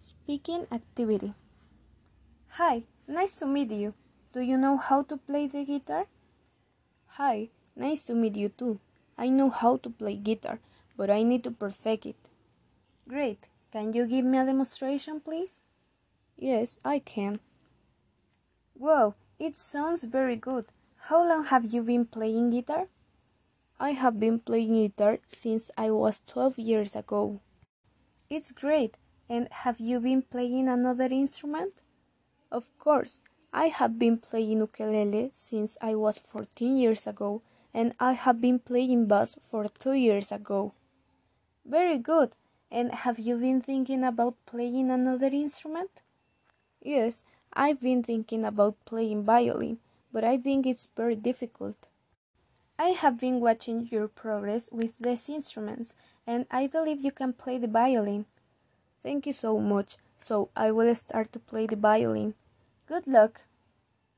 Speaking activity. Hi, nice to meet you. Do you know how to play the guitar? Hi, nice to meet you too. I know how to play guitar, but I need to perfect it. Great. Can you give me a demonstration, please? Yes, I can. Wow, it sounds very good. How long have you been playing guitar? I have been playing guitar since I was 12 years ago. It's great. And have you been playing another instrument? Of course. I have been playing ukulele since I was 14 years ago, and I have been playing bass for two years ago. Very good. And have you been thinking about playing another instrument? Yes, I've been thinking about playing violin, but I think it's very difficult. I have been watching your progress with these instruments, and I believe you can play the violin. Thank you so much. So I will start to play the violin. Good luck.